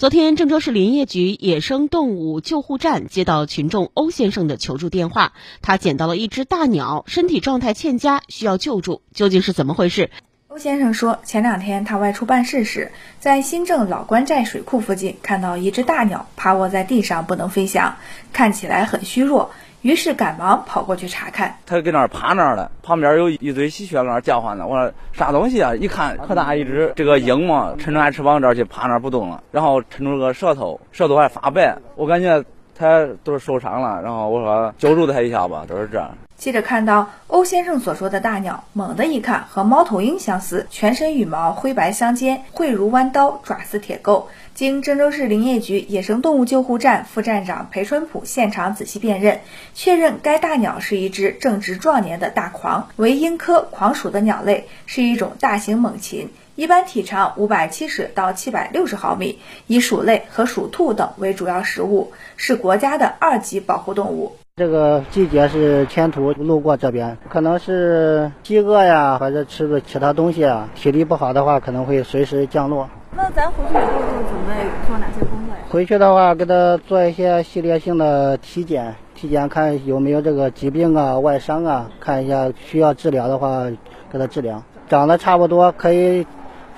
昨天，郑州市林业局野生动物救护站接到群众欧先生的求助电话，他捡到了一只大鸟，身体状态欠佳，需要救助。究竟是怎么回事？欧先生说，前两天他外出办事时，在新郑老关寨水库附近看到一只大鸟趴卧在地上不能飞翔，看起来很虚弱。于是赶忙跑过去查看，他搁那儿趴那儿了，旁边有一堆喜鹊搁那儿叫唤呢。我说啥东西啊？一看可大一只，这个鹰嘛，抻着翅膀这儿去趴那儿不动了，然后抻出个舌头，舌头还发白，我感觉他都是受伤了。然后我说救助他一下吧，都是这样。记者看到欧先生所说的大鸟，猛地一看和猫头鹰相似，全身羽毛灰白相间，喙如弯刀，爪似铁钩。经郑州市林业局野生动物救护站副站长裴春普现场仔细辨认，确认该大鸟是一只正值壮年的大狂，为鹰科狂属的鸟类，是一种大型猛禽，一般体长五百七十到七百六十毫米，以鼠类和鼠兔等为主要食物，是国家的二级保护动物。这个季节是迁徒路过这边，可能是饥饿呀，或者吃的其他东西啊，体力不好的话，可能会随时降落。那咱回去以后就准备做哪些工作呀？回去的话，给他做一些系列性的体检，体检看有没有这个疾病啊、外伤啊，看一下需要治疗的话，给他治疗。长得差不多可以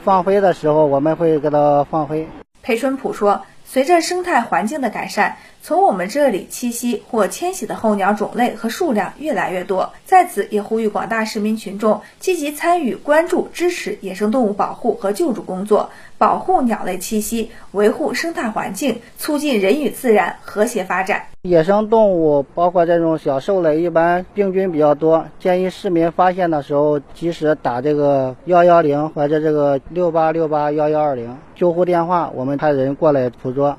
放飞的时候，我们会给它放飞。裴春普说。随着生态环境的改善，从我们这里栖息或迁徙的候鸟种类和数量越来越多。在此，也呼吁广大市民群众积极参与、关注、支持野生动物保护和救助工作，保护鸟类栖息，维护生态环境，促进人与自然和谐发展。野生动物包括这种小兽类，一般病菌比较多，建议市民发现的时候及时打这个幺幺零或者这个六八六八幺幺二零救护电话，我们派人过来捕捉。